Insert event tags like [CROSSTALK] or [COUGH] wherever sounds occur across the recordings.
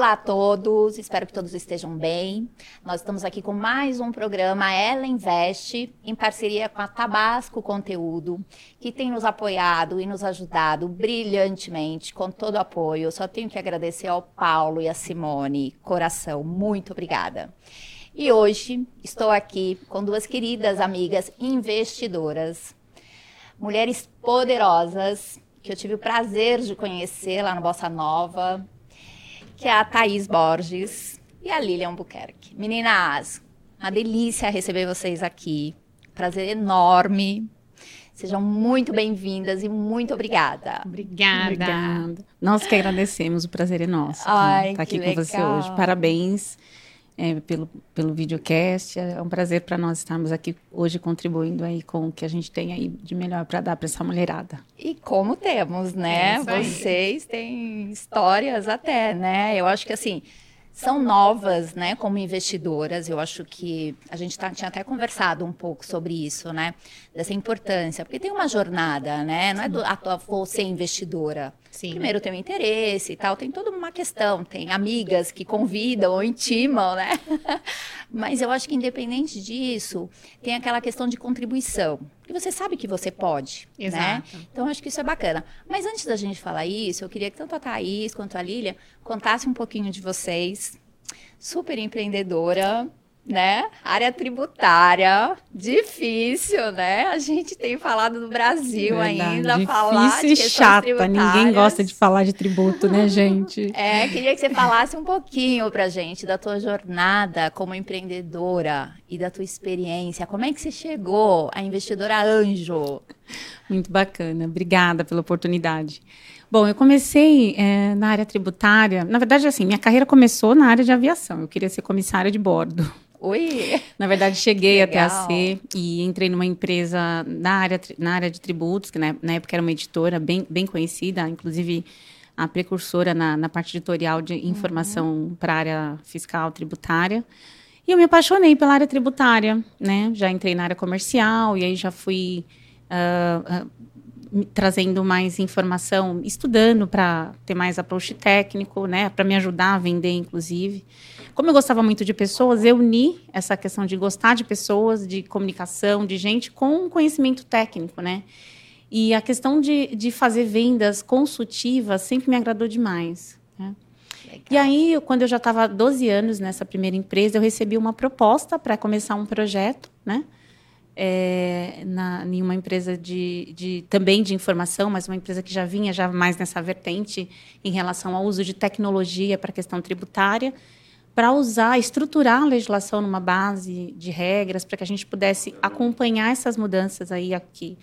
Olá a todos, espero que todos estejam bem. Nós estamos aqui com mais um programa Ela Investe, em parceria com a Tabasco Conteúdo, que tem nos apoiado e nos ajudado brilhantemente, com todo o apoio. Eu só tenho que agradecer ao Paulo e à Simone. Coração, muito obrigada. E hoje estou aqui com duas queridas amigas investidoras, mulheres poderosas, que eu tive o prazer de conhecer lá no Bossa Nova, que é a Thaís Borges e a Lilian Buquerque. Meninas, uma delícia receber vocês aqui. Prazer enorme. Sejam muito bem-vindas e muito obrigada. Obrigada. Obrigada. Nós que agradecemos, o prazer é nosso Ai, estar aqui com legal. você hoje. Parabéns é, pelo, pelo videocast. É um prazer para nós estarmos aqui hoje contribuindo aí com o que a gente tem aí de melhor para dar para essa mulherada. E como temos, né? É Vocês têm histórias até, né? Eu acho que assim são novas, né, como investidoras. Eu acho que a gente tá, tinha até conversado um pouco sobre isso, né, dessa importância, porque tem uma jornada, né, não é do, a tua ser investidora. Sim. Primeiro tem o interesse e tal, tem toda uma questão, tem amigas que convidam ou intimam, né? [LAUGHS] Mas eu acho que independente disso, tem aquela questão de contribuição. E você sabe que você pode, né? Exato. né? Então acho que isso é bacana. Mas antes da gente falar isso, eu queria que tanto a Thaís quanto a Lília contassem um pouquinho de vocês. Super empreendedora, né? Área tributária, difícil, né? A gente tem falado do Brasil Verdade, ainda, difícil falar de chata. Ninguém gosta de falar de tributo, né, [LAUGHS] gente? É, queria que você falasse um pouquinho pra gente da tua jornada como empreendedora e da tua experiência. Como é que você chegou a investidora anjo? Muito bacana. Obrigada pela oportunidade. Bom, eu comecei é, na área tributária. Na verdade, assim, minha carreira começou na área de aviação. Eu queria ser comissária de bordo. Oi! Na verdade, cheguei até a ser e entrei numa empresa na área, na área de tributos, que na, na época era uma editora bem, bem conhecida, inclusive a precursora na, na parte editorial de informação uhum. para a área fiscal tributária. E eu me apaixonei pela área tributária, né? Já entrei na área comercial e aí já fui uh, uh, trazendo mais informação, estudando para ter mais approach técnico, né? Para me ajudar a vender, inclusive. Como eu gostava muito de pessoas, eu uni essa questão de gostar de pessoas, de comunicação, de gente, com conhecimento técnico, né? E a questão de, de fazer vendas consultivas sempre me agradou demais. Né? E aí, quando eu já estava 12 anos nessa primeira empresa, eu recebi uma proposta para começar um projeto, né? É, na, em uma empresa de, de, também de informação, mas uma empresa que já vinha já mais nessa vertente em relação ao uso de tecnologia para a questão tributária para usar, estruturar a legislação numa base de regras para que a gente pudesse acompanhar essas mudanças aí aqui,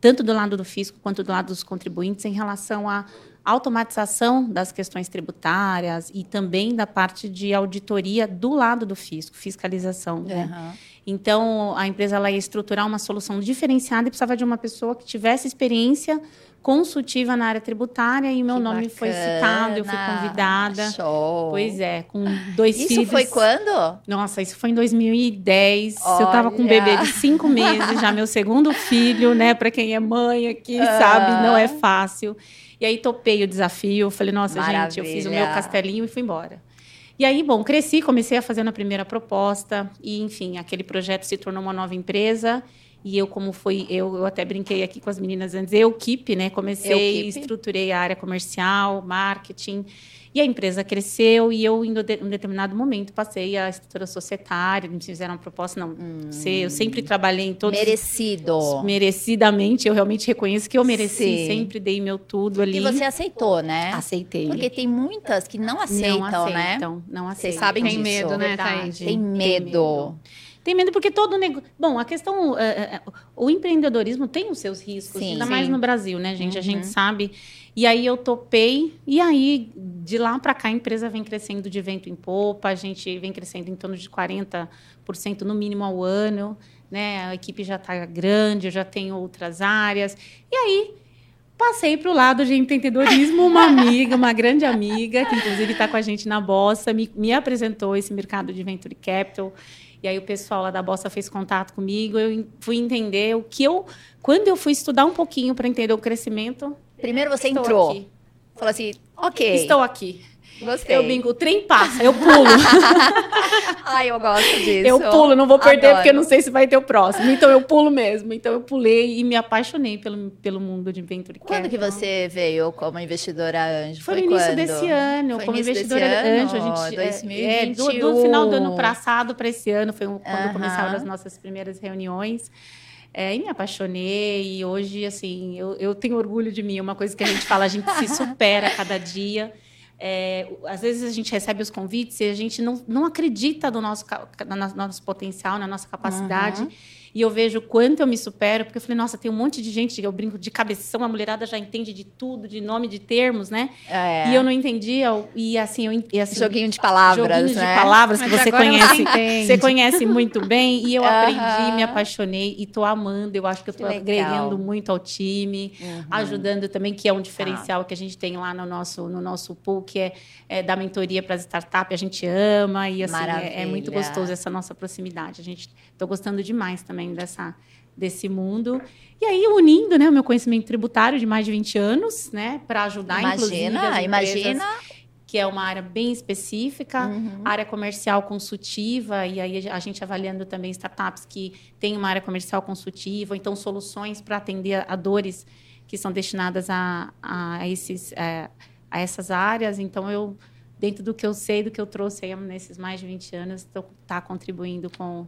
tanto do lado do fisco quanto do lado dos contribuintes em relação à automatização das questões tributárias e também da parte de auditoria do lado do fisco, fiscalização. Uhum. Né? Então, a empresa ela ia estruturar uma solução diferenciada e precisava de uma pessoa que tivesse experiência consultiva na área tributária e meu que nome bacana. foi citado, eu fui convidada. Show. Pois é, com dois isso filhos. Isso foi quando? Nossa, isso foi em 2010. Olha. Eu estava com um bebê de cinco meses, já meu segundo filho, né? Para quem é mãe aqui, ah. sabe, não é fácil. E aí topei o desafio, falei, nossa, Maravilha. gente, eu fiz o meu castelinho e fui embora. E aí, bom, cresci, comecei a fazer a primeira proposta e, enfim, aquele projeto se tornou uma nova empresa e eu, como fui, eu, eu até brinquei aqui com as meninas antes, eu, Keep, né? Comecei, estruturei a área comercial, marketing. E a empresa cresceu e eu, em um determinado momento, passei a estrutura societária, me fizeram uma proposta, não, hum. sei, eu sempre trabalhei em todos... Merecido. Merecidamente, eu realmente reconheço que eu mereci, Sim. sempre dei meu tudo ali. E você aceitou, né? Aceitei. Porque tem muitas que não aceitam, não né? aceitam Não aceitam, Vocês sabem tem disso. Medo, né? Tem medo, Tem medo. Tem medo porque todo negócio. Bom, a questão. Uh, o empreendedorismo tem os seus riscos, sim, ainda sim. mais no Brasil, né, gente? Uhum. A gente uhum. sabe. E aí eu topei, e aí de lá para cá a empresa vem crescendo de vento em popa, a gente vem crescendo em torno de 40% no mínimo ao ano, né? A equipe já está grande, eu já tenho outras áreas. E aí passei para o lado de empreendedorismo, uma amiga, uma grande amiga, que inclusive está com a gente na Bossa, me, me apresentou esse mercado de Venture Capital. E aí o pessoal lá da Bossa fez contato comigo, eu fui entender o que eu... Quando eu fui estudar um pouquinho para entender o crescimento... Primeiro você entrou. Aqui. Falou assim, ok. Estou aqui. Gostei. Eu brinco, o trem passa, eu pulo. [LAUGHS] Ai, eu gosto disso. Eu pulo, não vou perder Adoro. porque eu não sei se vai ter o próximo. Então eu pulo mesmo. Então eu pulei e me apaixonei pelo, pelo mundo de venture Quando que você veio como investidora anjo? Foi, no início quando? desse ano, Foi como investidora ano, anjo. A gente, é, 2021. é, do, do final do ano passado para esse ano, foi um- quando Aham. começaram as nossas primeiras reuniões. É, e me apaixonei, e hoje, assim, eu, eu tenho orgulho de mim. É uma coisa que a gente fala, a gente se [LAUGHS] supera a cada dia. É, às vezes a gente recebe os convites e a gente não, não acredita no nosso, no nosso potencial, na nossa capacidade. E eu vejo o quanto eu me supero, porque eu falei, nossa, tem um monte de gente, eu brinco de cabeção, a mulherada já entende de tudo, de nome de termos, né? É. E eu não entendia, e assim, eu, e assim Joguinho de palavras, joguinhos né? de palavras que Mas você agora você conhece, você conhece muito bem, e eu Aham. aprendi, me apaixonei e tô amando. Eu acho que eu Que tô legal. agregando muito ao time, Uhum. ajudando também, que é um diferencial que a gente tem lá no nosso, no nosso pool, que é, é da mentoria para as startups, a gente ama e assim, é, é muito gostoso essa nossa proximidade. A gente tô gostando demais também dessa desse mundo. E aí unindo, né, o meu conhecimento tributário de mais de 20 anos, né, para ajudar Imagina, imagina. que é uma área bem específica, Uhum. área comercial consultiva, e aí a gente avaliando também startups que têm uma área comercial consultiva, ou então soluções para atender a, a dores que são destinadas a, a, esses, é, a essas áreas. Então, eu, dentro do que eu sei, do que eu trouxe aí nesses mais de 20 anos, estou tá contribuindo com,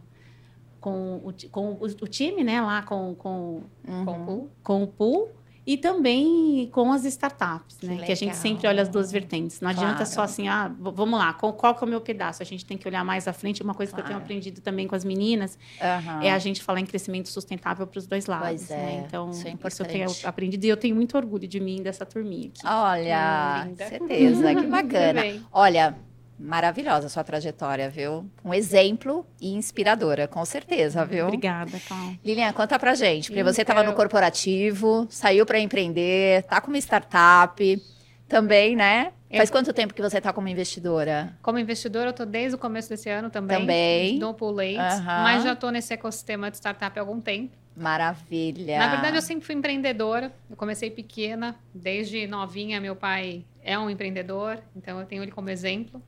com, o, com o, o time, né, lá com, com, Uhum. Com o pool. com o pool. E também com as startups, né? Que Que a gente sempre olha as duas vertentes. Não adianta Claro. só assim, ah, vamos lá, qual, qual que é o meu pedaço? A gente tem que olhar mais à frente. Uma coisa que eu tenho Claro. aprendido também com as meninas Aham. é a gente falar em crescimento sustentável para os dois lados. Pois é, né? Então, isso é eu tenho aprendido e eu tenho muito orgulho de mim, dessa turminha aqui. Olha, Hum, certeza, que [LAUGHS] bacana. Olha, maravilhosa a sua trajetória, viu? Um exemplo e inspiradora, com certeza, viu? Obrigada, Cal. Lilian, conta pra gente, porque você estava no Então- corporativo, saiu para empreender, tá com uma startup também, né? Eu- Faz quanto tempo que você tá como investidora? Como investidora, eu estou desde o começo desse ano também. Também. No Pool Leads, Aham. mas já estou nesse ecossistema de startup há algum tempo. Maravilha. Na verdade, eu sempre fui empreendedora. Eu comecei pequena, desde novinha. Meu pai é um empreendedor, então eu tenho ele como exemplo.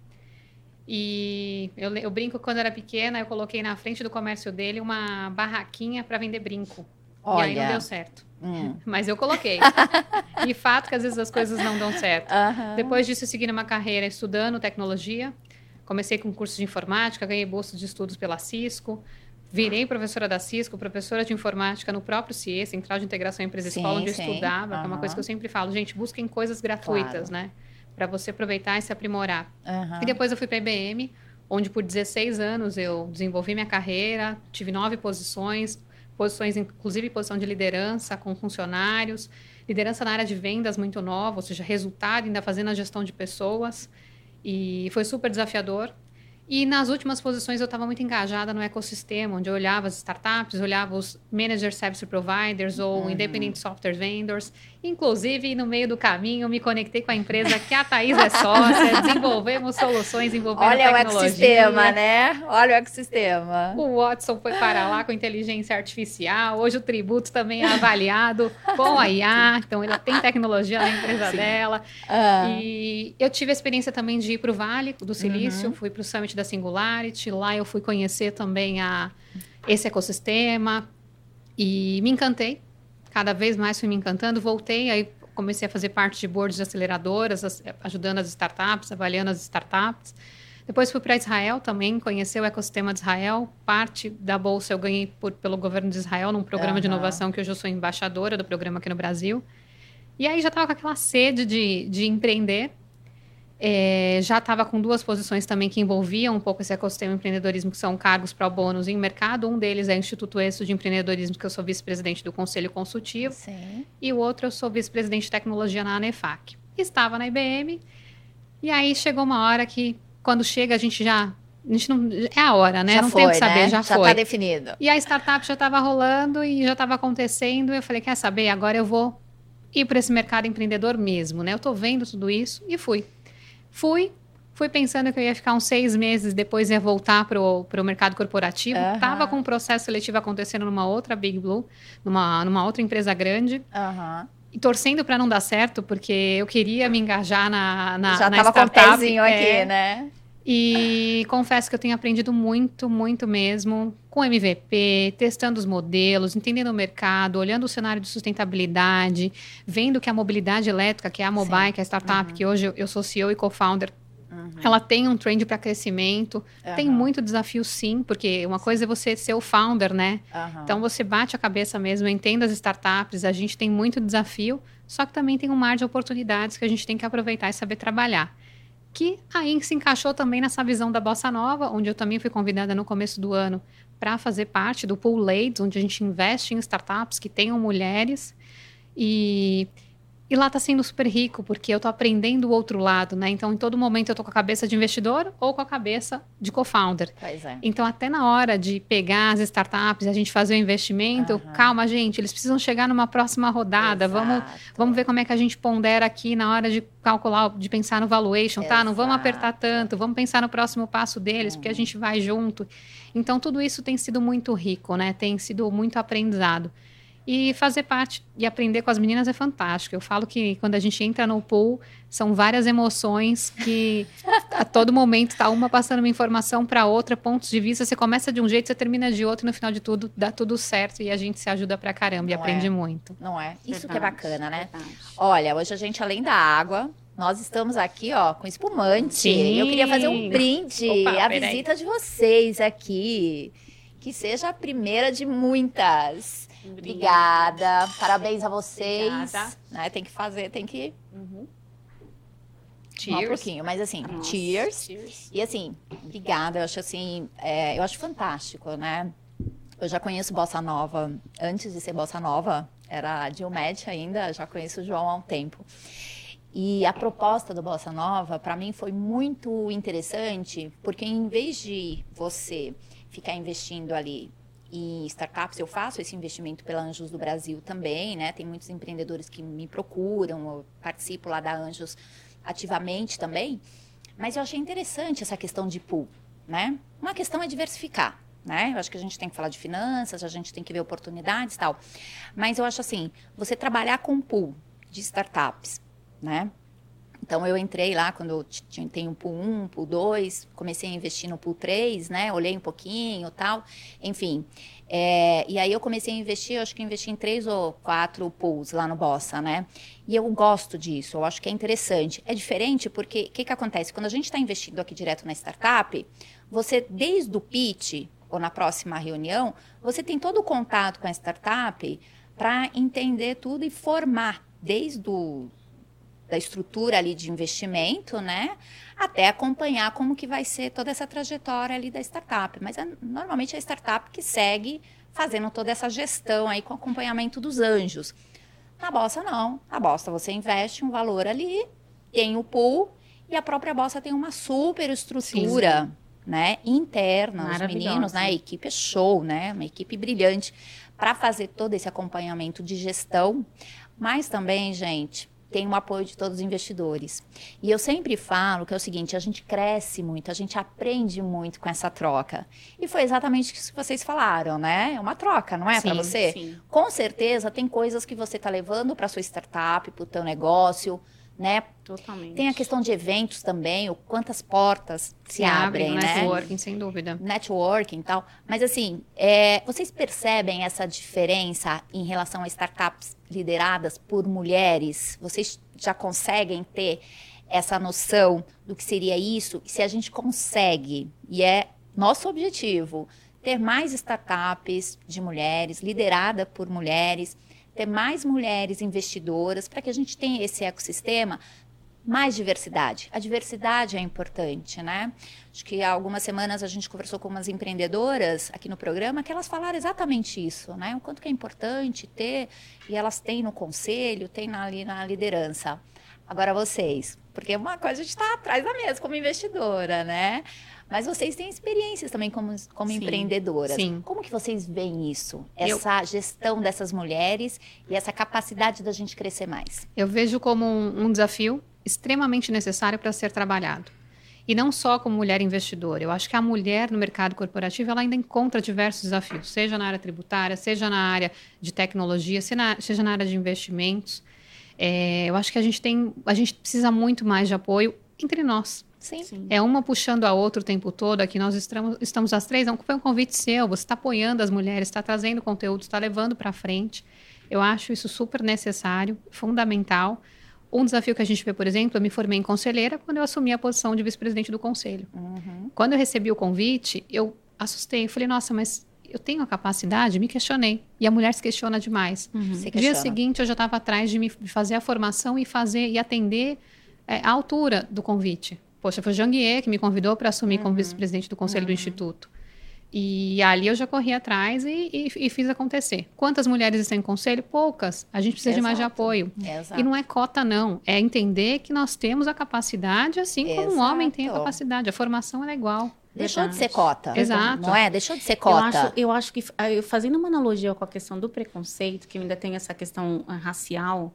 E eu, eu brinco quando era pequena, eu coloquei na frente do comércio dele uma barraquinha para vender brinco. E aí não Olha. deu certo. Hum. [LAUGHS] Mas eu coloquei. e fato que às vezes as coisas não dão certo. Aham. Depois disso, eu segui numa carreira estudando tecnologia. Comecei com curso de informática, ganhei bolsa de estudos pela Cisco. Virei professora da Cisco, professora de informática no próprio CIE, Central de Integração Empresa Sim, Escola, onde sim. eu estudava, que é uma coisa que eu sempre falo. Gente, busquem coisas gratuitas, né? Para você aproveitar e se aprimorar. Aham. E depois eu fui para a IBM, onde por 16 anos eu desenvolvi minha carreira, tive nove posições, posições inclusive posição de liderança com funcionários, liderança na área de vendas muito nova, ou seja, resultado ainda fazendo a gestão de pessoas. E foi super desafiador. E nas últimas posições eu estava muito engajada no ecossistema, onde eu olhava as startups, olhava os Manager Service Providers ou Independent Software Vendors. Inclusive, no meio do caminho, me conectei com a empresa que a Thaís é sócia, [LAUGHS] desenvolvemos soluções envolvendo Olha o tecnologia. ecossistema, né? Olha o ecossistema. O Watson foi para lá com inteligência artificial. Hoje o tributo também é avaliado com a IA. Então, ela tem tecnologia na empresa dela. Ah, E eu tive a experiência também de ir para o Vale do Uhum. Silício, fui para o Summit da Singularity. Lá eu fui conhecer também a, esse ecossistema e me encantei. Cada vez mais fui me encantando. Voltei, aí comecei a fazer parte de boards de aceleradoras, as- ajudando as startups, avaliando as startups. Depois fui para Israel também, conhecer o ecossistema de Israel. Parte da bolsa eu ganhei por- pelo governo de Israel, num programa de Aham. inovação que hoje eu sou embaixadora do programa aqui no Brasil. E aí já estava com aquela sede de, de empreender. É, já estava com duas posições também que envolviam um pouco esse ecossistema de empreendedorismo, que são cargos para bônus em mercado. Um deles é o Instituto Exo de Empreendedorismo, que eu sou vice-presidente do Conselho Consultivo. sim. E o outro eu sou vice-presidente de tecnologia na ANEFAC. Estava na IBM. E aí chegou uma hora que, quando chega, a gente já. A gente não, é a hora, né? Já não foi, tem o que saber, né? já, Já foi. tá definido. E a startup já estava rolando e já estava acontecendo. Eu falei, quer saber? Agora eu vou ir para esse mercado empreendedor mesmo, né? Eu estou vendo tudo isso e fui. Fui, fui pensando que eu ia ficar uns seis meses, depois ia voltar para o mercado corporativo. Aham. Tava com um processo seletivo acontecendo numa outra Big Blue, numa, numa outra empresa grande. Aham. e torcendo para não dar certo, porque eu queria me engajar na, na Já na tava startup. com o pezinho é, aqui, né? E confesso que eu tenho aprendido muito, muito mesmo com MVP, testando os modelos, entendendo o mercado, olhando o cenário de sustentabilidade, vendo que a mobilidade elétrica, que é a Mobile, Sim. que é a startup, Uhum. que hoje eu- sou CEO e co-founder, ela tem um trend para crescimento. Tem Aham, muito desafio, sim, porque uma coisa é você ser o founder, né? aham. Então você bate a cabeça mesmo, entenda as startups, a gente tem muito desafio, só que também tem um mar de oportunidades que a gente tem que aproveitar e saber trabalhar. Que aí se encaixou também nessa visão da Bossa Nova, onde eu também fui convidada no começo do ano para fazer parte do Pool Ladies, onde a gente investe em startups que tenham mulheres. E, e lá está sendo super rico, porque eu estou aprendendo o outro lado, né? Então, em todo momento, eu estou com a cabeça de investidor ou com a cabeça de co-founder. Pois é. Então, até na hora de pegar as startups e a gente fazer o investimento, Aham. calma, gente, eles precisam chegar numa próxima rodada. Vamos, Exato. vamos ver como é que a gente pondera aqui na hora de calcular, de pensar no valuation, tá? Não vamos Exato. apertar tanto, vamos pensar no próximo passo deles, porque a gente vai junto. Então, tudo isso tem sido muito rico, né? Tem sido muito aprendizado. E fazer parte e aprender com as meninas é fantástico. Eu falo que quando a gente entra no pool, são várias emoções que a todo momento tá uma passando uma informação para outra, pontos de vista. Você começa de um jeito, você termina de outro, e no final de tudo dá tudo certo e a gente se ajuda pra caramba e Não aprende é? muito. Não é? Isso que é Verdade, bacana, né? verdade. Olha, hoje a gente, além da água, nós estamos aqui, ó, com espumante. Sim. Eu queria fazer um brinde Opa, à peraí. visita de vocês aqui. Que seja a primeira de muitas. Obrigada. Parabéns a vocês. Obrigada. Né, tem que fazer, tem que Uhum. tomar um pouquinho. Mas assim, Nossa, cheers. cheers. E assim, obrigada. Eu acho assim, é, eu acho fantástico, né? Eu já conheço Bossa Nova antes de ser Bossa Nova, era Dilmed ainda, já conheço o João há um tempo. E a proposta do Bossa Nova, para mim, foi muito interessante, porque em vez de você ficar investindo ali em startups, eu faço esse investimento pela Anjos do Brasil também, né? Tem muitos empreendedores que me procuram, eu participo lá da Anjos ativamente também. Mas eu achei interessante essa questão de pool, né? Uma questão é diversificar, né? Eu acho que a gente tem que falar de finanças, a gente tem que ver oportunidades e tal. Mas eu acho assim, você trabalhar com pool de startups, né? Então eu entrei lá quando eu tinha- o pool 1, pool 2, comecei a investir no pool 3, né? Olhei um pouquinho, tal, enfim. É, e aí eu comecei a investir, acho que investi em três ou quatro pools lá no Bossa, né? E eu gosto disso, eu acho que é interessante. É diferente porque o que, que acontece? Quando a gente está investindo aqui direto na startup, você, desde o pitch ou na próxima reunião, você tem todo o contato com a startup para entender tudo e formar desde o da estrutura ali de investimento, né? Até acompanhar como que vai ser toda essa trajetória ali da startup. Mas é normalmente a startup que segue fazendo toda essa gestão aí com acompanhamento dos anjos. Na Bossa não. Na Bossa você investe um valor ali, tem o pool e a própria Bossa tem uma super estrutura, né, interna, os meninos, né, a equipe é show, né, uma equipe brilhante para fazer todo esse acompanhamento de gestão, mas também, gente, tem o apoio de todos os investidores. E eu sempre falo que é o seguinte, a gente cresce muito, a gente aprende muito com essa troca. E foi exatamente isso que vocês falaram, né? É uma troca, não é para você? Sim. Com certeza tem coisas que você está levando para sua startup, para o teu negócio, né? Totalmente. Tem a questão de eventos também, o quantas portas se, abrem, no né? networking, sem dúvida. networking e tal. Mas assim, é, vocês percebem essa diferença em relação a startups lideradas por mulheres? Vocês já conseguem ter essa noção do que seria isso? Se a gente consegue, e é nosso objetivo, ter mais startups de mulheres, liderada por mulheres, ter mais mulheres investidoras, para que a gente tenha esse ecossistema mais diversidade. A diversidade é importante, né? Acho que há algumas semanas a gente conversou com umas empreendedoras aqui no programa que elas falaram exatamente isso, né? O quanto que é importante ter, e elas têm no conselho, têm ali na liderança. Agora vocês, porque uma coisa a gente está atrás da mesa como investidora, né? Mas vocês têm experiências também como, como Sim, empreendedoras. sim. Como que vocês veem isso? Eu- Essa gestão dessas mulheres e essa capacidade da gente crescer mais? Eu vejo como um, um desafio extremamente necessário para ser trabalhado. E não só como mulher investidora. Eu acho que a mulher no mercado corporativo ela ainda encontra diversos desafios, seja na área tributária, seja na área de tecnologia, seja na área de investimentos. É, eu acho que a gente tem, a gente precisa muito mais de apoio entre nós. Sim. Sim. É uma puxando a outra o tempo todo. Aqui nós estamos, estamos as três. Não foi um convite seu. Você está apoiando as mulheres, está trazendo conteúdo, está levando para frente. Eu acho isso super necessário, fundamental. Um desafio que a gente vê, por exemplo, eu me formei em conselheira quando eu assumi a posição de vice-presidente do conselho. Uhum. Quando eu recebi o convite, eu assustei. Eu falei, nossa, mas eu tenho a capacidade? Me questionei. E a mulher se questiona demais. Uhum. Se Dia seguinte, eu já estava atrás de me fazer a formação e fazer e atender é, a altura do convite. Poxa, foi o Janguier que me convidou para assumir uhum. como vice-presidente do conselho uhum. do Instituto. E ali eu já corri atrás e, e, e, fiz acontecer. Quantas mulheres estão em conselho? Poucas. A gente precisa Exato. de mais de apoio. Exato. E não é cota, não. É entender que nós temos a capacidade, assim como Exato. um homem tem a capacidade. A formação é igual. Deixou Verdade. de ser cota. Exato. Não é? Deixou de ser cota. Eu acho, eu acho que, fazendo uma analogia com a questão do preconceito, que ainda tem essa questão ah, racial,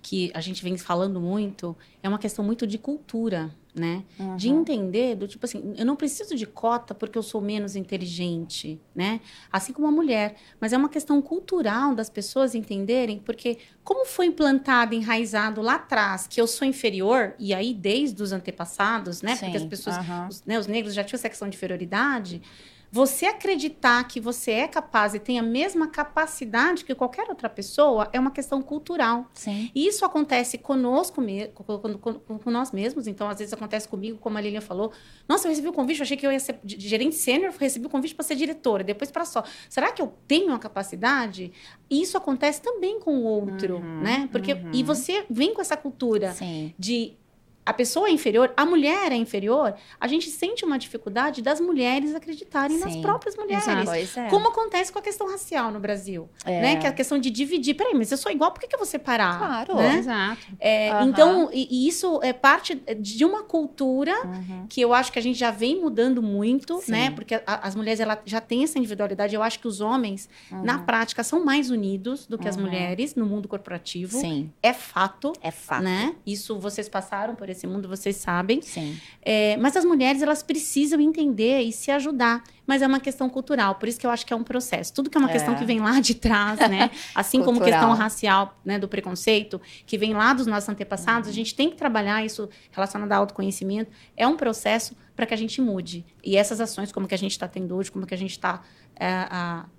que a gente vem falando muito, é uma questão muito de cultura né? Uhum. De entender do tipo assim, eu não preciso de cota porque eu sou menos inteligente, né? Assim como a mulher, mas é uma questão cultural das pessoas entenderem, porque como foi implantado, enraizado lá atrás que eu sou inferior e aí desde os antepassados, né? Sim. Porque as pessoas, uhum. os, né, os negros já tinham essa questão de inferioridade, você acreditar que você é capaz e tem a mesma capacidade que qualquer outra pessoa é uma questão cultural. Sim. E isso acontece conosco, com, com, com, nós mesmos. Então, às vezes acontece comigo, como a Lilian falou. Nossa, eu recebi o convite, eu achei que eu ia ser gerente sênior, recebi o convite para ser diretora, depois para só. Será que eu tenho a capacidade? E isso acontece também com o outro, uhum, né? Porque uhum. e você vem com essa cultura Sim. de a pessoa é inferior, a mulher é inferior, a gente sente uma dificuldade das mulheres acreditarem Sim, nas próprias mulheres. É. Como acontece com a questão racial no Brasil. É. Né? Que é a questão de dividir. Peraí, mas eu sou igual, por que, que eu vou separar? Claro, né? exato. É, uhum. Então, e, e, isso é parte de uma cultura uhum. que eu acho que a gente já vem mudando muito, Sim. né? Porque a, as mulheres ela, já têm essa individualidade. Eu acho que os homens, uhum. na prática, são mais unidos do que as uhum. mulheres no mundo corporativo. Sim. É fato. É fato. Né? Isso vocês passaram por esse mundo, vocês sabem. Sim. É, mas as mulheres, elas precisam entender e se ajudar. Mas é uma questão cultural, por isso que eu acho que é um processo. Tudo que é uma é. questão que vem lá de trás, né? [LAUGHS] Assim como questão racial, né? Do preconceito, que vem lá dos nossos antepassados, uhum. a gente tem que trabalhar isso relacionado ao autoconhecimento. É um processo para que a gente mude. E essas ações, como que a gente está tendo hoje, como que a gente está é,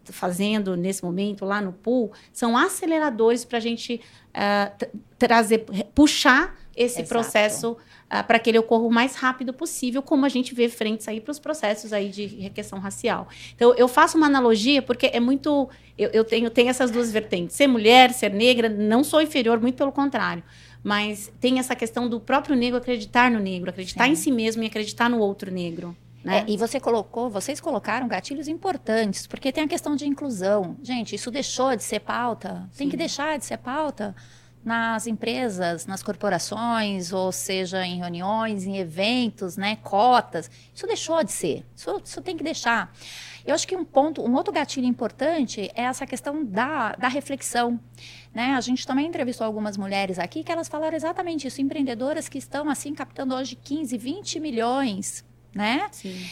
fazendo nesse momento lá no pool, são aceleradores para a gente é, trazer, puxar esse Exato. processo uh, para que ele ocorra o mais rápido possível, como a gente vê frentes aí para os processos aí de questão racial. Então, eu faço uma analogia porque é muito... Eu, eu tenho, tenho essas duas vertentes. Ser mulher, ser negra, não sou inferior, muito pelo contrário. Mas tem essa questão do próprio negro acreditar no negro, acreditar em si mesmo e acreditar no outro negro. Né? É, e você colocou, vocês colocaram gatilhos importantes, porque tem a questão de inclusão. Gente, isso deixou de ser pauta. Sim. Tem que deixar de ser pauta nas empresas, nas corporações, ou seja, em reuniões, em eventos, né, cotas. Isso deixou de ser. Isso, isso tem que deixar. Eu acho que um ponto, um outro gatilho importante é essa questão da, da reflexão. Né? A gente também entrevistou algumas mulheres aqui que elas falaram exatamente isso, empreendedoras que estão assim captando hoje 15, 20 milhões, né? Sim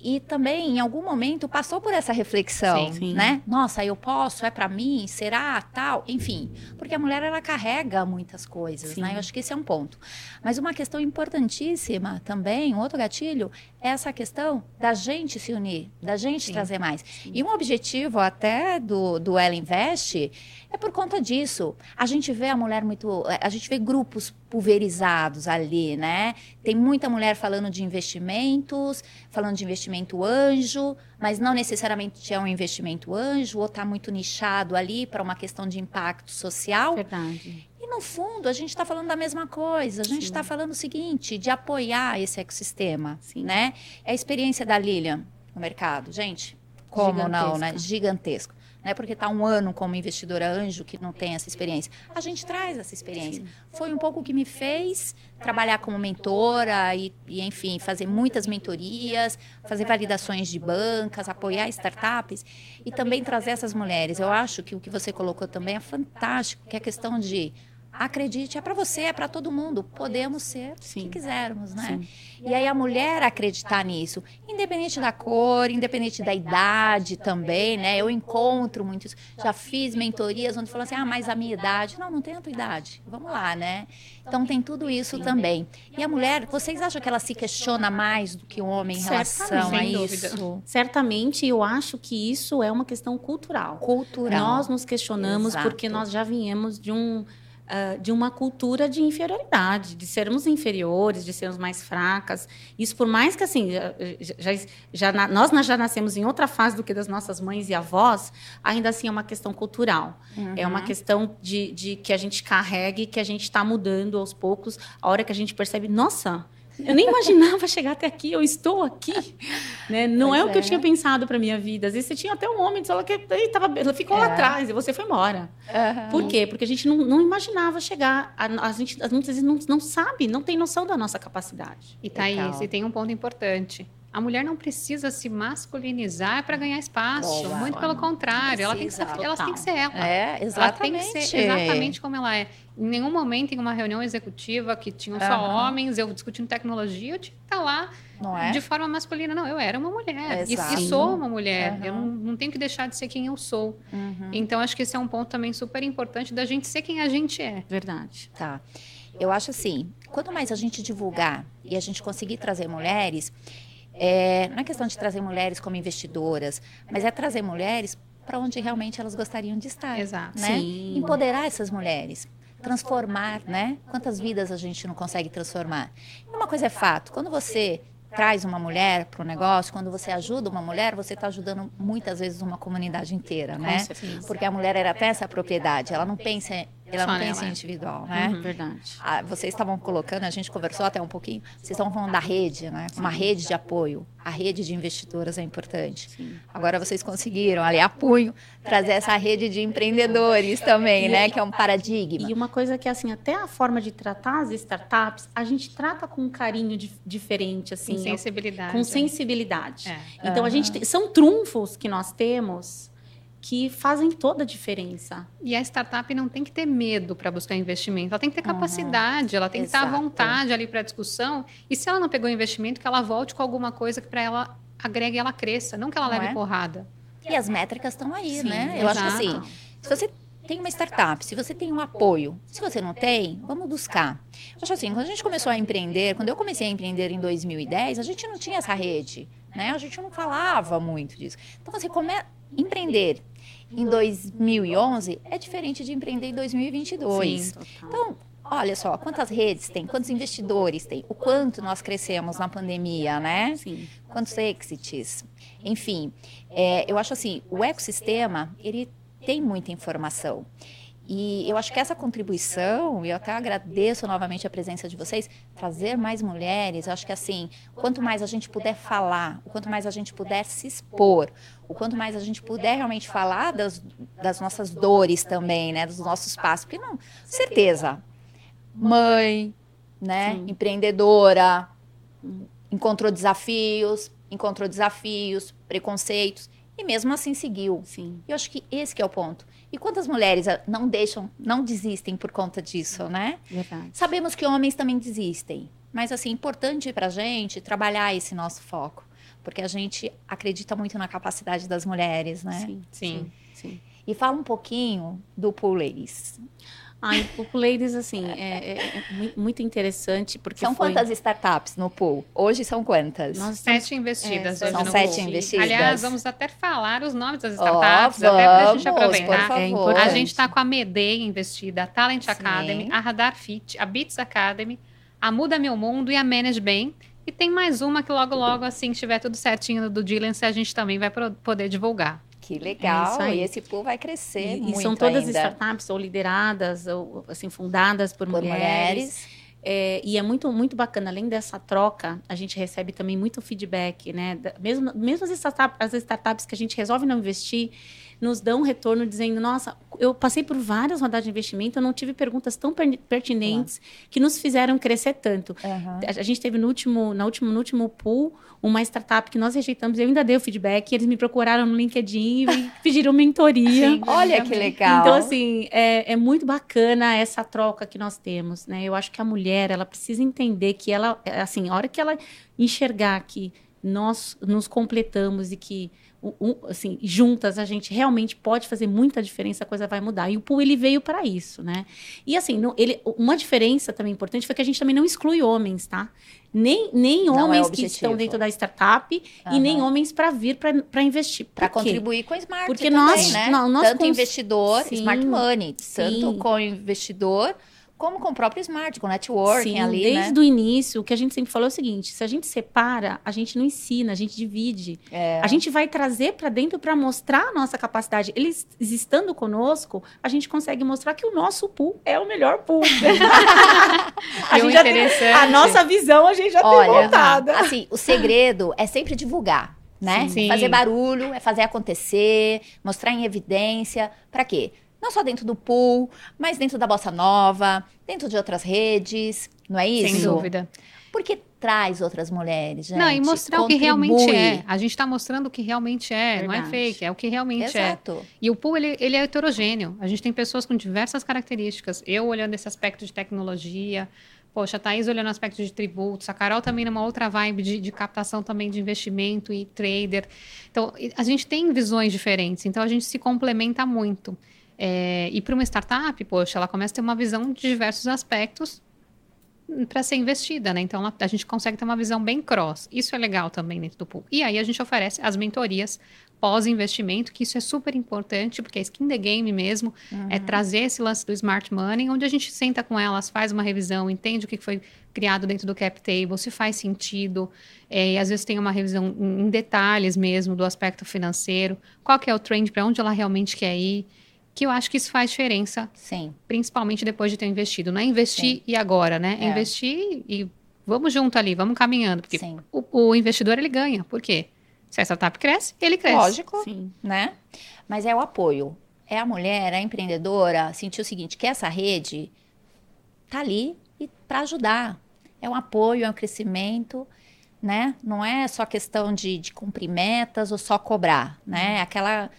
e também em algum momento passou por essa reflexão, sim, sim. né? Nossa, eu posso, é para mim, será tal, enfim, porque a mulher ela carrega muitas coisas, sim. né? Eu acho que esse é um ponto. Mas uma questão importantíssima também, outro gatilho, essa questão da gente se unir, da gente trazer mais. E um objetivo até do do Ela Invest é por conta disso. A gente vê a mulher muito, a gente vê grupos pulverizados ali, né? Tem muita mulher falando de investimentos, falando de investimento anjo, mas não necessariamente é um investimento anjo, ou está muito nichado ali para uma questão de impacto social. Verdade. No fundo, a gente está falando da mesma coisa. A gente está falando o seguinte, de apoiar esse ecossistema, Sim. né? É a experiência da Lilian no mercado. Gente, como não, né? Gigantesco não é porque está um ano como investidora anjo que não tem essa experiência. A gente traz essa experiência. Foi um pouco o que me fez trabalhar como mentora e, e, enfim, fazer muitas mentorias, fazer validações de bancas, apoiar startups e também trazer essas mulheres. Eu acho que o que você colocou também é fantástico, que é a questão de acredite, é para você, é para todo mundo. Podemos ser Sim. o que quisermos, né? Sim. E aí a mulher acreditar nisso, independente da cor, independente da idade também, né? Eu encontro muito isso. Já fiz mentorias onde falam assim: "Ah, mas a minha idade". Não, não tem a tua idade. Vamos lá, né? Então tem tudo isso também. E a mulher, vocês acham que ela se questiona mais do que o homem em relação a isso? Certamente, eu acho que isso é uma questão cultural. Cultural. Nós nos questionamos Exato. porque nós já viemos de um ah, de uma cultura de inferioridade, de sermos inferiores, de sermos mais fracas. Isso por mais que assim, já, já, já na- nós já nascemos em outra fase do que das nossas mães e avós, ainda assim é uma questão cultural. É Uhum. uma questão de, de que a gente carregue, que a gente está mudando aos poucos. A hora que a gente percebe, nossa, eu nem imaginava chegar até aqui, eu estou aqui. Né? Não Pois é o que eu é. tinha pensado para minha vida. Às vezes você tinha até um homem, só que tava, ele ficou lá É. atrás e você foi embora. Aham. Por quê? Porque a gente não, não imaginava chegar. A, a gente muitas vezes não, não sabe, não tem noção da nossa capacidade. E Thaís, Legal. e tem um ponto importante. A mulher não precisa se masculinizar para ganhar espaço. Boa. Muito pelo contrário. Ela tem, que ser, ela tem que ser ela. É, Ela tem exatamente. que ser exatamente como ela é. Em nenhum momento, em uma reunião executiva que tinham só homens, eu discutindo tecnologia, eu tinha que estar lá Não é? de forma masculina. Não, eu era uma mulher. E, e sou uma mulher. Aham. Eu não, não tenho que deixar de ser quem eu sou. Uhum. Então, acho que esse é um ponto também super importante da gente ser quem a gente é. Verdade. Tá. Eu acho assim, quanto mais a gente divulgar e a gente conseguir trazer mulheres, é, não é questão de trazer mulheres como investidoras, mas é trazer mulheres para onde realmente elas gostariam de estar. Exato. Né? Sim. Empoderar essas mulheres. Transformar, né? Quantas vidas a gente não consegue transformar? E uma coisa é fato, quando você traz uma mulher para o negócio, quando você ajuda uma mulher, você está ajudando muitas vezes uma comunidade inteira, né? Porque a mulher era até essa propriedade, ela não pensa, ela Só não pensa nela. em individual, né? Uhum. Verdade. Ah, vocês estavam colocando, a gente conversou até um pouquinho, vocês estavam falando da rede, né? Uma rede de apoio. A rede de investidoras é importante. Sim. Agora vocês conseguiram, ali a punho, trazer essa rede de empreendedores também, né? Que é um paradigma. E uma coisa que, assim, até a forma de tratar as startups, a gente trata com um carinho dif- diferente, assim. Com sensibilidade. com sensibilidade. É. Então, a gente tem- são trunfos que nós temos que fazem toda a diferença. E a startup não tem que ter medo para buscar investimento, ela tem que ter capacidade, ela tem que estar à Exato. vontade ali para a discussão. E se ela não pegou investimento, que ela volte com alguma coisa que para ela agregue e ela cresça, não que ela Não leve é? porrada. E as métricas estão aí, Sim, né? Eu acho que exato. assim, se você tem uma startup, se você tem um apoio, se você não tem, vamos buscar. Eu acho assim, quando a gente começou a empreender, quando eu comecei a empreender em 2010, a gente não tinha essa rede, né? A gente não falava muito disso. Então, você começa empreender em 2011 é diferente de empreender em 2022. Sim. Então, olha só, quantas redes tem, quantos investidores tem, o quanto nós crescemos na pandemia, né? Sim. quantos exits, enfim, é, eu acho assim, o ecossistema ele tem muita informação e eu acho que essa contribuição, e eu até agradeço novamente a presença de vocês, trazer mais mulheres, eu acho que assim, quanto mais a gente puder falar, o quanto mais a gente puder se expor, o quanto mais a gente puder realmente falar das, das nossas dores também, né, dos nossos passos, porque não, certeza, mãe, né, Sim. empreendedora, encontrou desafios, encontrou desafios, preconceitos e mesmo assim seguiu. Sim. Eu acho que esse que é o ponto. E quantas mulheres ah, não deixam, não desistem por conta disso, né? Verdade. Sabemos que homens também desistem, mas assim, importante pra gente trabalhar esse nosso foco, porque a gente acredita muito na capacidade das mulheres, né? Sim. Sim. Sim. E fala um pouquinho do Pool Ladies. Ai, o Ladies, assim, é, é- é mui- muito interessante, porque São foi... quantas startups no Pool? Hoje são quantas? Nós estamos Sete investidas É, hoje são no sete Pool. investidas. Aliás, vamos até falar os nomes das startups, até para a gente vamos, aproveitar. É importante. A gente está com a Medei investida, a Talent Sim. Academy, a Radar Fit, a Beats Academy, a Muda Meu Mundo e a Manage Bem. E tem mais uma que logo, logo, assim, estiver tudo certinho do Dilance, a gente também vai poder divulgar. Que É isso legal, aí. e esse pool vai crescer E, muito e são todas ainda. startups ou lideradas ou assim fundadas por, por mulheres. mulheres. É, e é muito muito bacana. Além dessa troca, a gente recebe também muito feedback, né? Mesmo mesmo as startups, as startups que a gente resolve não investir, nos dão um retorno dizendo: nossa, eu passei por várias rodadas de investimento, eu não tive perguntas tão pertinentes que nos fizeram crescer tanto. Uhum. A, gente teve no último, na último, no último pool uma startup que nós rejeitamos, eu ainda dei o feedback, eles me procuraram no LinkedIn e [LAUGHS] pediram mentoria. Sim, Olha que legal. Então, assim, é, é muito bacana essa troca que nós temos, né? Eu acho que a mulher, ela precisa entender que ela, assim, a hora que ela enxergar que nós nos completamos e que assim, juntas a gente realmente pode fazer muita diferença, a coisa vai mudar. E o pool ele veio para isso, né? E assim, não, ele, uma diferença também importante foi que a gente também não exclui homens, tá? Nem, nem é homens é que estão dentro da startup uhum. e nem homens para vir para investir. Para contribuir com o Smart. Porque também, nós, né? Não, nós tanto cons... investidor, Sim. Smart Money, tanto Sim. com investidor como com o próprio Smart, com o networking Sim, ali, desde né? o início, o que a gente sempre falou é o seguinte, se a gente separa, a gente não ensina, a gente divide. É. A gente vai trazer para dentro para mostrar a nossa capacidade. Eles estando conosco, a gente consegue mostrar que o nosso pool é o melhor pool. [LAUGHS] a, gente já tem, a nossa visão a gente já Olha, tem montada. Assim, o segredo é sempre divulgar. Né? Sim. Fazer barulho, é fazer acontecer, mostrar em evidência. Para quê? Não só dentro do pool, mas dentro da bossa nova, dentro de outras redes, não é isso? Sem dúvida. Porque traz outras mulheres, gente. Não, e mostrar contribui. o que realmente é. A gente está mostrando o que realmente é, Verdade. não é fake, é o que realmente é. Exato. é. E o pool, ele, ele é heterogêneo. A gente tem pessoas com diversas características. Eu olhando esse aspecto de tecnologia, Poxa, a Thaís olhando o aspecto de tributos, a Carol também numa outra vibe de, de, captação também de investimento e trader. Então, a gente tem visões diferentes, então a gente se complementa muito. É, e para uma startup, poxa, ela começa a ter uma visão de diversos aspectos para ser investida, né? Então a gente consegue ter uma visão bem cross. Isso é legal também dentro do pool. E aí a gente oferece as mentorias pós-investimento, que isso é super importante, porque é skin the game mesmo, é uhum. é trazer esse lance do smart money, onde a gente senta com elas, faz uma revisão, entende o que foi criado dentro do cap table, se faz sentido, é, e às vezes tem uma revisão em detalhes mesmo do aspecto financeiro, qual que é o trend, para onde ela realmente quer ir que eu acho que isso faz diferença. Sim. Principalmente depois de ter investido. Não é investir Sim. e agora, né? É. Investir e vamos junto ali, vamos caminhando. Porque o, o, investidor, ele ganha. Por quê? Se a startup cresce, ele cresce. Lógico, Sim. né? Mas é o apoio. É a mulher, a empreendedora, sentir o seguinte, que essa rede tá ali para ajudar. É um apoio, é um crescimento, né? Não é só questão de, de cumprir metas ou só cobrar, né? Uhum. Aquela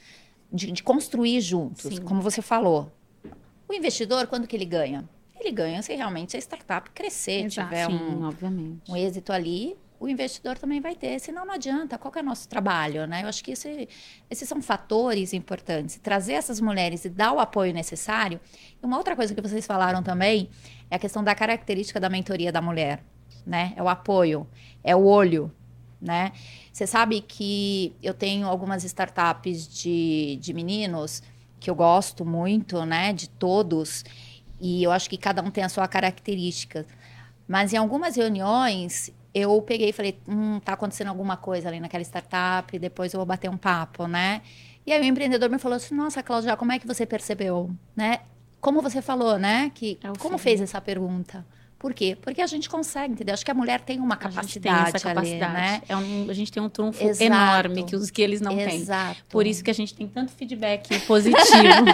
de, de construir juntos, Sim. como você falou. O investidor, quando que ele ganha? Ele ganha se realmente a startup crescer, Exato. tiver Sim, um, um êxito ali, o investidor também vai ter, senão não adianta, qual é o nosso trabalho, né? Eu acho que esse, esses são fatores importantes. Trazer essas mulheres e dar o apoio necessário. E uma outra coisa que vocês falaram também é a questão da característica da mentoria da mulher, né? É o apoio, é o olho, né? Você sabe que eu tenho algumas startups de, de meninos que eu gosto muito, né? De todos. E eu acho que cada um tem a sua característica. Mas em algumas reuniões, eu peguei e falei, hum, tá acontecendo alguma coisa ali naquela startup, depois eu vou bater um papo, né? E aí o empreendedor me falou assim, nossa, Cláudia, como é que você percebeu, né? Como você falou, né? Que, é como fez essa pergunta? Por quê? Porque a gente consegue, entendeu? Acho que a mulher tem uma capacidade, tem capacidade. Ali, né? É um, a gente tem um trunfo Exato. enorme que os que eles não Exato. têm. Por isso que a gente tem tanto feedback [LAUGHS] positivo.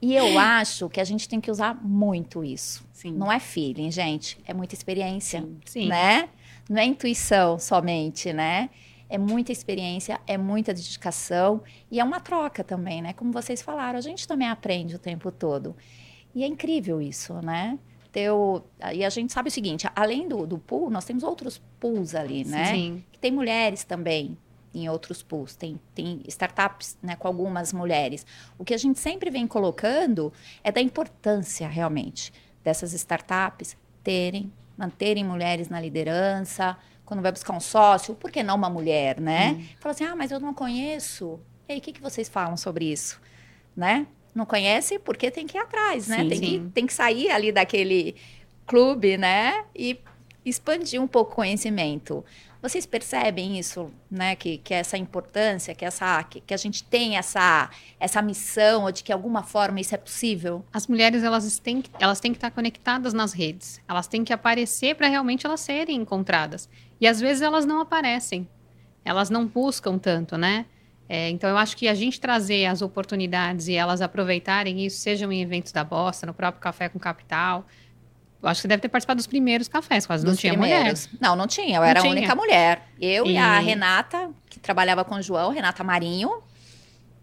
e eu acho que a gente tem que usar muito isso. Sim. Não é feeling, gente, é muita experiência, Sim. Sim. né? Não é intuição somente, né? É muita experiência, é muita dedicação e é uma troca também, né? Como vocês falaram, a gente também aprende o tempo todo. E é incrível isso, né? Teu. E a gente sabe o seguinte: além do, do pool, nós temos outros pools ali, né? Sim. Que tem mulheres também em outros pools, tem, tem startups né, com algumas mulheres. O que a gente sempre vem colocando é da importância realmente dessas startups terem, manterem mulheres na liderança. Quando vai buscar um sócio, por que não uma mulher, né? Hum. Fala assim, ah, mas eu não conheço. E aí, o que, que vocês falam sobre isso? Né? Não conhece porque tem que ir atrás, né? Sim, tem, sim. Que, tem que sair ali daquele clube, né? E expandir um pouco o conhecimento. Vocês percebem isso, né? Que, que essa importância, que, essa, que, que a gente tem essa, essa missão, ou de que de alguma forma isso é possível? As mulheres, elas têm, elas têm que estar conectadas nas redes. Elas têm que aparecer para realmente elas serem encontradas. E às vezes elas não aparecem. Elas não buscam tanto, né? É, então, eu acho que a gente trazer as oportunidades e elas aproveitarem isso, sejam em eventos da Bosta, no próprio Café com Capital. Eu acho que você deve ter participado dos primeiros cafés, quase não tinha primeiros. mulher. Não, não tinha. Eu não era tinha. a única mulher. Eu e... e... a Renata, que trabalhava com o João, Renata Marinho.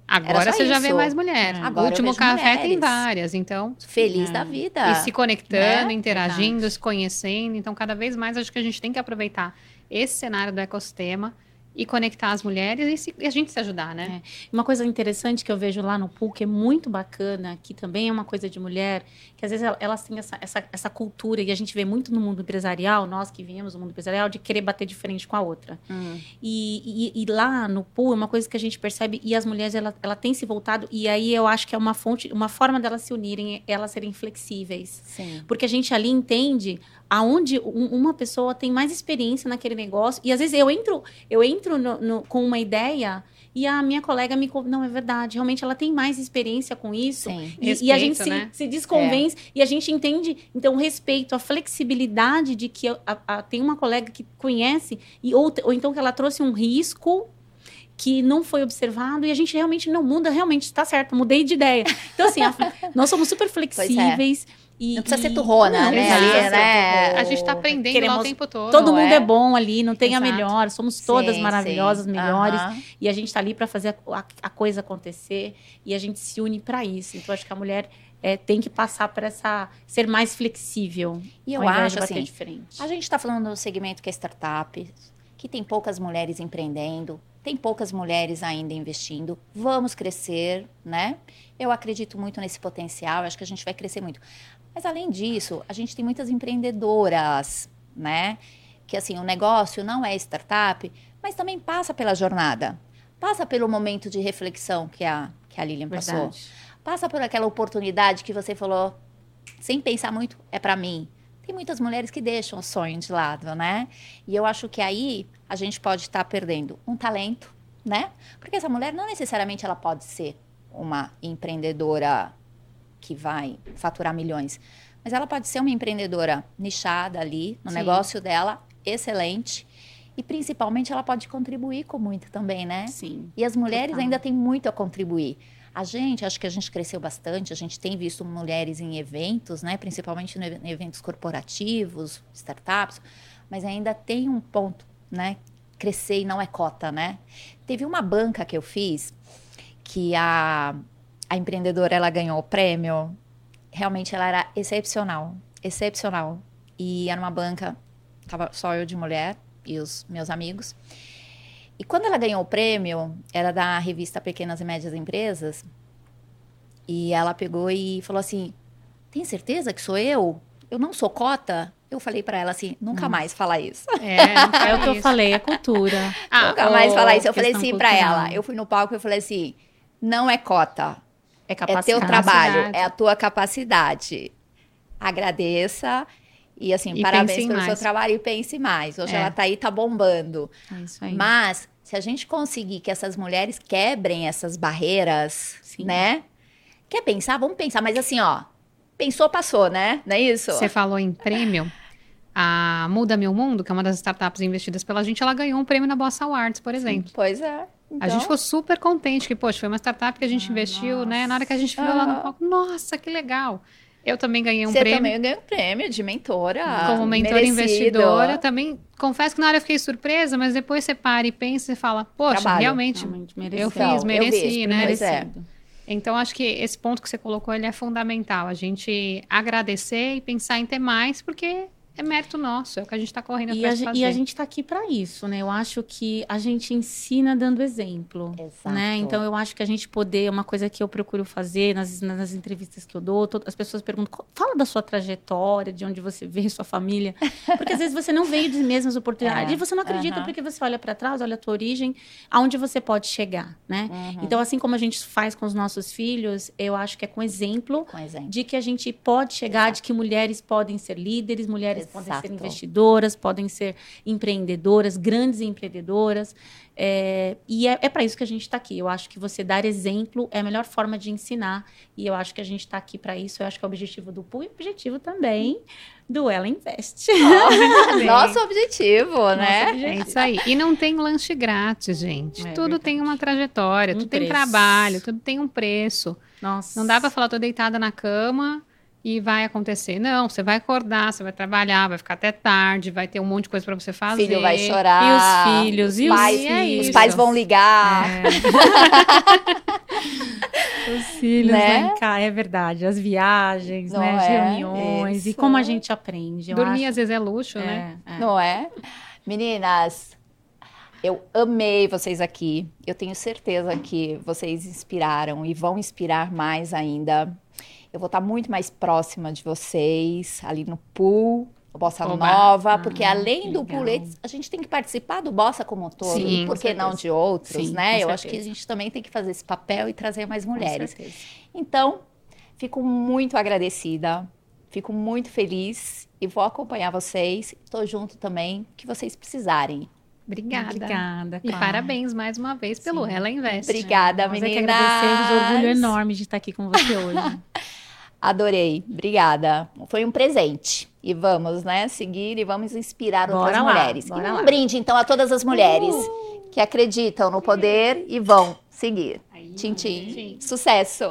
Agora você isso. já vê mais mulher. Agora o último café mulheres. tem várias, então. Feliz é. da vida. E se conectando, né? interagindo, Verdade. se conhecendo. Então, cada vez mais acho que a gente tem que aproveitar esse cenário do ecossistema e conectar as mulheres e, se, e, a gente se ajudar, né? É. Uma coisa interessante que eu vejo lá no PUC é muito bacana, que também é uma coisa de mulher, que às vezes elas têm essa, essa, essa cultura, e a gente vê muito no mundo empresarial, nós que viemos do mundo empresarial, de querer bater de frente com a outra. Hum. E, e, e, lá no PUC é uma coisa que a gente percebe, e as mulheres, ela, ela tem se voltado, e aí eu acho que é uma fonte, uma forma delas se unirem, elas serem flexíveis. Sim. Porque a gente ali entende aonde uma pessoa tem mais experiência naquele negócio e às vezes eu entro eu entro no, no, com uma ideia e a minha colega me não é verdade realmente ela tem mais experiência com isso Sim, e, respeito, e, a gente né? se, se desconvence é. e a gente entende então o respeito a flexibilidade de que a, a, tem uma colega que conhece e ou, ou então que ela trouxe um risco que não foi observado e a gente realmente não muda, realmente está certo, mudei de ideia. Então, assim, a, [LAUGHS] nós somos super é. flexíveis. E, não precisa e... ser turrona, não, né? Ali, né? A gente está aprendendo Queremos... lá o tempo todo. Todo mundo é? é? bom ali, não tem Exato. a melhor. Somos todas sim, maravilhosas, sim. melhores. Uhum. E a gente está ali para fazer a, a, a, coisa acontecer. E a gente se une para isso. Então, acho que a mulher é, tem que passar por essa. ser mais flexível. E eu acho assim. Diferente. A gente está falando do segmento que é startup, que tem poucas mulheres empreendendo, tem poucas mulheres ainda investindo. Vamos crescer, né? Eu acredito muito nesse potencial, acho que a gente vai crescer muito. Mas além disso, a gente tem muitas empreendedoras, né? Que assim, o negócio não é startup, mas também passa pela jornada. Passa pelo momento de reflexão que a, que a Lilian Verdade. passou. Passa por aquela oportunidade que você falou, sem pensar muito, é para mim. Tem muitas mulheres que deixam o sonho de lado, né? E eu acho que aí a gente pode estar tá perdendo um talento, né? Porque essa mulher não necessariamente ela pode ser uma empreendedora que vai faturar milhões. Mas ela pode ser uma empreendedora nichada ali no Sim. negócio dela, excelente. E principalmente ela pode contribuir com muito também, né? Sim. E as mulheres total. ainda têm muito a contribuir. A gente, acho que a gente cresceu bastante, a gente tem visto mulheres em eventos, né? Principalmente em eventos corporativos, startups, mas ainda tem um ponto, né? Crescer e não é cota, né? Teve uma banca que eu fiz que a a empreendedora ela ganhou o prêmio, realmente ela era excepcional, excepcional. E era uma banca, tava só eu de mulher e os meus amigos. E quando ela ganhou o prêmio, era da revista Pequenas e Médias Empresas, e ela pegou e falou assim: "Tem certeza que sou eu? Eu não sou cota?" Eu falei para ela assim, nunca hum. mais falar isso. É, [LAUGHS] é o que eu falei, é cultura. Ah, nunca mais falar isso. Eu falei assim para ela. Eu fui no palco e falei assim, não é cota, é, é teu trabalho, é a tua capacidade. Agradeça e assim, e parabéns pelo mais. seu trabalho e pense mais. Hoje é. ela tá aí, tá bombando. É isso aí. Mas se a gente conseguir que essas mulheres quebrem essas barreiras, Sim. né? Quer pensar? Vamos pensar, mas assim, ó, pensou, passou, né? Não é isso? Você falou em prêmio. A Muda Meu Mundo, que é uma das startups investidas pela gente, ela ganhou um prêmio na Bossa Awards, por exemplo. Sim, pois é. Então... A gente então ficou super contente que, poxa, foi uma startup que a gente ah, investiu, nossa. né? Na hora que a gente viu lá no palco, nossa, que legal. Eu também ganhei um Você prêmio. Você também ganhou um prêmio de mentora. Como mentora merecido. investidora. Também, confesso que na hora eu fiquei surpresa, mas depois você para e pensa e fala, poxa, Trabalho. realmente, realmente eu fiz, mereci, eu vi, né? É. Então, acho que esse ponto que você colocou, ele é fundamental. A gente agradecer e pensar em ter mais, porque é mérito nosso, é o que a gente está correndo e atrás a, E a gente está aqui para isso, né? Eu acho que a gente ensina dando exemplo, Exato. né? Então eu acho que a gente poder, é uma coisa que eu procuro fazer nas, nas entrevistas que eu dou, as pessoas perguntam, fala da sua trajetória, de onde você veio, sua família, porque às vezes você não veio das mesmas oportunidades [LAUGHS] é. e você não acredita porque você olha para trás, olha a tua origem, aonde você pode chegar, né? Uhum. Então assim como a gente faz com os nossos filhos, eu acho que é com exemplo, com exemplo. de que a gente pode chegar, Exato. de que mulheres podem ser líderes, mulheres podem ser investidoras, podem ser empreendedoras, grandes empreendedoras. É, e é, é para isso que a gente está aqui. Eu acho que você dar exemplo é a melhor forma de ensinar. E eu acho que a gente está aqui para isso. Eu acho que é o objetivo do PU e o objetivo também do Ela Invest. Nosso [LAUGHS] objetivo, Nosso né? Objetivo. É isso aí. E não tem lanche grátis, gente. É tudo verdade. tem uma trajetória, um tudo preço. tem trabalho, tudo tem um preço. Nossa. Não dá para falar, tô deitada na cama e vai acontecer. Não, você vai acordar, você vai trabalhar, vai ficar até tarde, vai ter um monte de coisa para você fazer. Filho vai chorar. E os filhos, os e pais, os, é os pais vão ligar. É. [LAUGHS] os filhos né? cá, é verdade. As viagens, né? As é? reuniões Isso. e como a gente aprende. Dormir às vezes é luxo, é, né? É. Não é? Meninas, eu amei vocês aqui. Eu tenho certeza que vocês inspiraram e vão inspirar mais ainda. Eu vou estar muito mais próxima de vocês, ali no pool, Bossa Oba. Nova, ah, porque além do pool, a gente tem que participar do Bossa como um todo, Sim, por que não de outros, Sim, né? Eu acho que a gente também tem que fazer esse papel e trazer mais mulheres. Então, fico muito agradecida, fico muito feliz e vou acompanhar vocês. Estou junto também, que vocês precisarem. Obrigada. Obrigada. E parabéns mais uma vez pelo Sim. Ela Invest. Obrigada, Nós meninas. É que agradecemos, orgulho enorme de estar aqui com você hoje. [LAUGHS] Adorei, obrigada. Foi um presente. E vamos, né, seguir e vamos inspirar bora outras lá, mulheres. Um lá. brinde, então, a todas as mulheres uh! que acreditam no poder e vão seguir. Tchim, tchim. Sucesso!